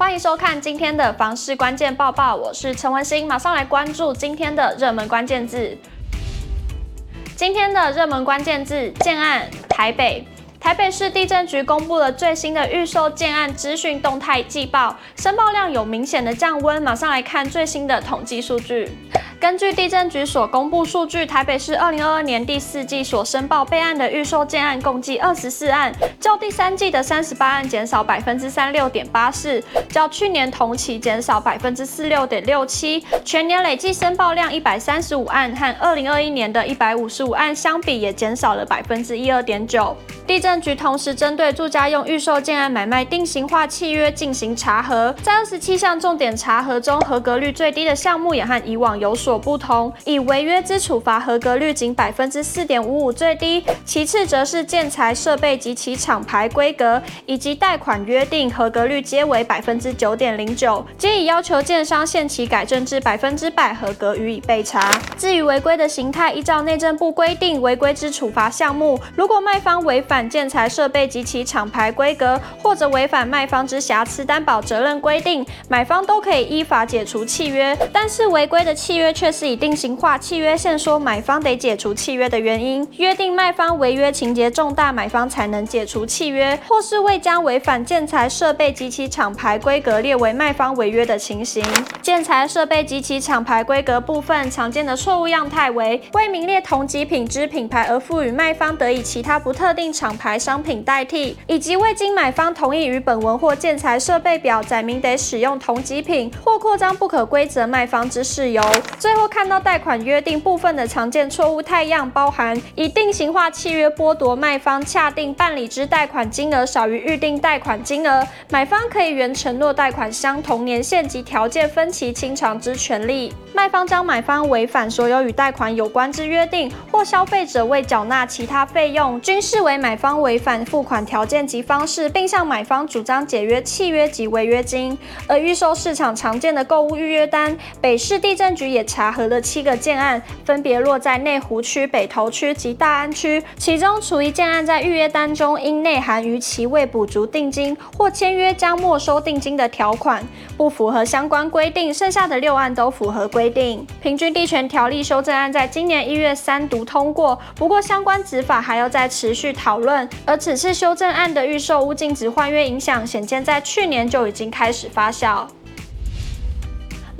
欢迎收看今天的房市关键报报，我是陈文心，马上来关注今天的热门关键字。今天的热门关键字：建案，台北。台北市地震局公布了最新的预售建案资讯动态季报，申报量有明显的降温。马上来看最新的统计数据。根据地震局所公布数据，台北市二零二二年第四季所申报备案的预售建案共计二十四案，较第三季的三十八案减少百分之三六点八四，较去年同期减少百分之四六点六七。全年累计申报量一百三十五案，和二零二一年的一百五十五案相比，也减少了百分之一二点九。地震局同时针对住家用预售建案买卖定型化契约进行查核，在二十七项重点查核中，合格率最低的项目也和以往有所有不同，以违约之处罚合格率仅百分之四点五五最低，其次则是建材设备及其厂牌规格以及贷款约定合格率皆为百分之九点零九，皆已要求建商限期改正至百分之百合格予以备查。至于违规的形态，依照内政部规定，违规之处罚项目，如果卖方违反建材设备及其厂牌规格，或者违反卖方之瑕疵担保责任规定，买方都可以依法解除契约。但是违规的契约却是以定型化契约限说买方得解除契约的原因，约定卖方违约情节重大，买方才能解除契约，或是未将违反建材设备及其厂牌规格列为卖方违约的情形。建材设备及其厂牌规格部分常见的错误样态为未名列同级品之品牌而赋予卖方得以其他不特定厂。牌商品代替，以及未经买方同意于本文或建材设备表载明得使用同级品或扩张不可规则卖方之事由。最后看到贷款约定部分的常见错误太样，包含以定型化契约剥夺卖方恰定办理之贷款金额少于预定贷款金额，买方可以原承诺贷款相同年限及条件分期清偿之权利。卖方将买方违反所有与贷款有关之约定，或消费者未缴纳其他费用，均视为买方违反付款条件及方式，并向买方主张解约契约及违约金。而预售市场常见的购物预约单，北市地震局也查查核了七个建案，分别落在内湖区、北投区及大安区。其中，除一建案在预约单中因内含逾期未补足定金或签约将没收定金的条款，不符合相关规定，剩下的六案都符合规定。平均地权条例修正案在今年一月三读通过，不过相关执法还要再持续讨论。而此次修正案的预售屋净值换约影响，显见在去年就已经开始发酵。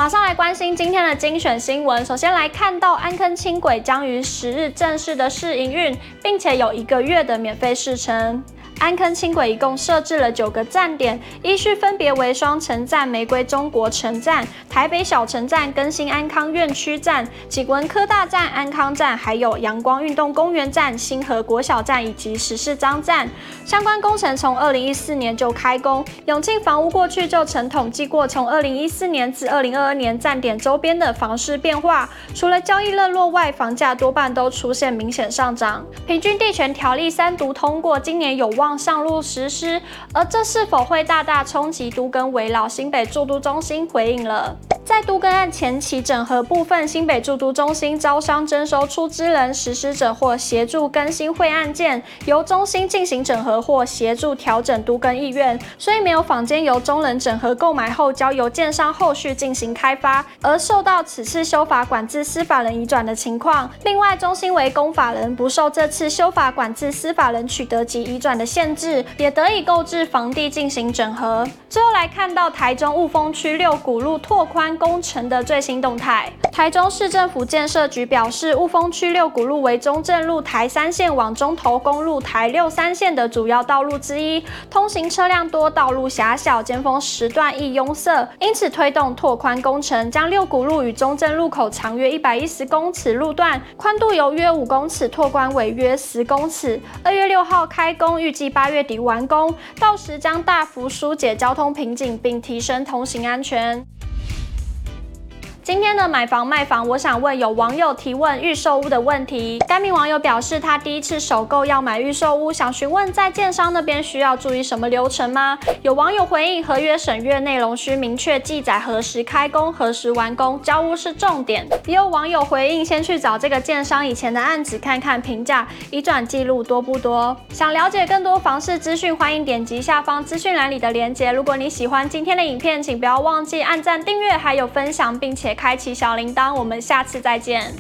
马上来关心今天的精选新闻。首先来看到安坑轻轨将于十日正式的试营运，并且有一个月的免费试乘。安坑轻轨一共设置了九个站点，依序分别为双城站、玫瑰中国城站、台北小城站、更新安康院区站、景文科大站、安康站，还有阳光运动公园站、新河国小站以及十四张站。相关工程从二零一四年就开工。永庆房屋过去就曾统计过，从二零一四年至二零二二年站点周边的房市变化，除了交易热络外，房价多半都出现明显上涨。平均地权条例三读通过，今年有望。上路实施，而这是否会大大冲击都更围绕？新北住都中心回应了。在都更案前期整合部分，新北住都中心招商征收出资人、实施者或协助更新会案件，由中心进行整合或协助调整都更意愿，所以没有坊间由中人整合购买后交由建商后续进行开发，而受到此次修法管制司法人移转的情况。另外，中心为公法人，不受这次修法管制司法人取得及移转的限限制，也得以购置房地进行整合。最后来看到台中雾峰区六股路拓宽工程的最新动态。台中市政府建设局表示，雾峰区六股路为中正路台三线往中投公路台六三线的主要道路之一，通行车辆多，道路狭小，尖峰时段易拥塞，因此推动拓宽工程，将六股路与中正路口长约一百一十公尺路段，宽度由约五公尺拓宽为约十公尺。二月六号开工，预计八月底完工，到时将大幅疏解交通瓶颈，并提升通行安全。今天的买房卖房，我想问有网友提问预售屋的问题。该名网友表示，他第一次首购要买预售屋，想询问在建商那边需要注意什么流程吗？有网友回应，合约审阅内容需明确记载何时开工、何时完工，交屋是重点。也有网友回应，先去找这个建商以前的案子看看评价，移转记录多不多。想了解更多房市资讯，欢迎点击下方资讯栏里的链接。如果你喜欢今天的影片，请不要忘记按赞、订阅，还有分享，并且开启小铃铛。我们下次再见。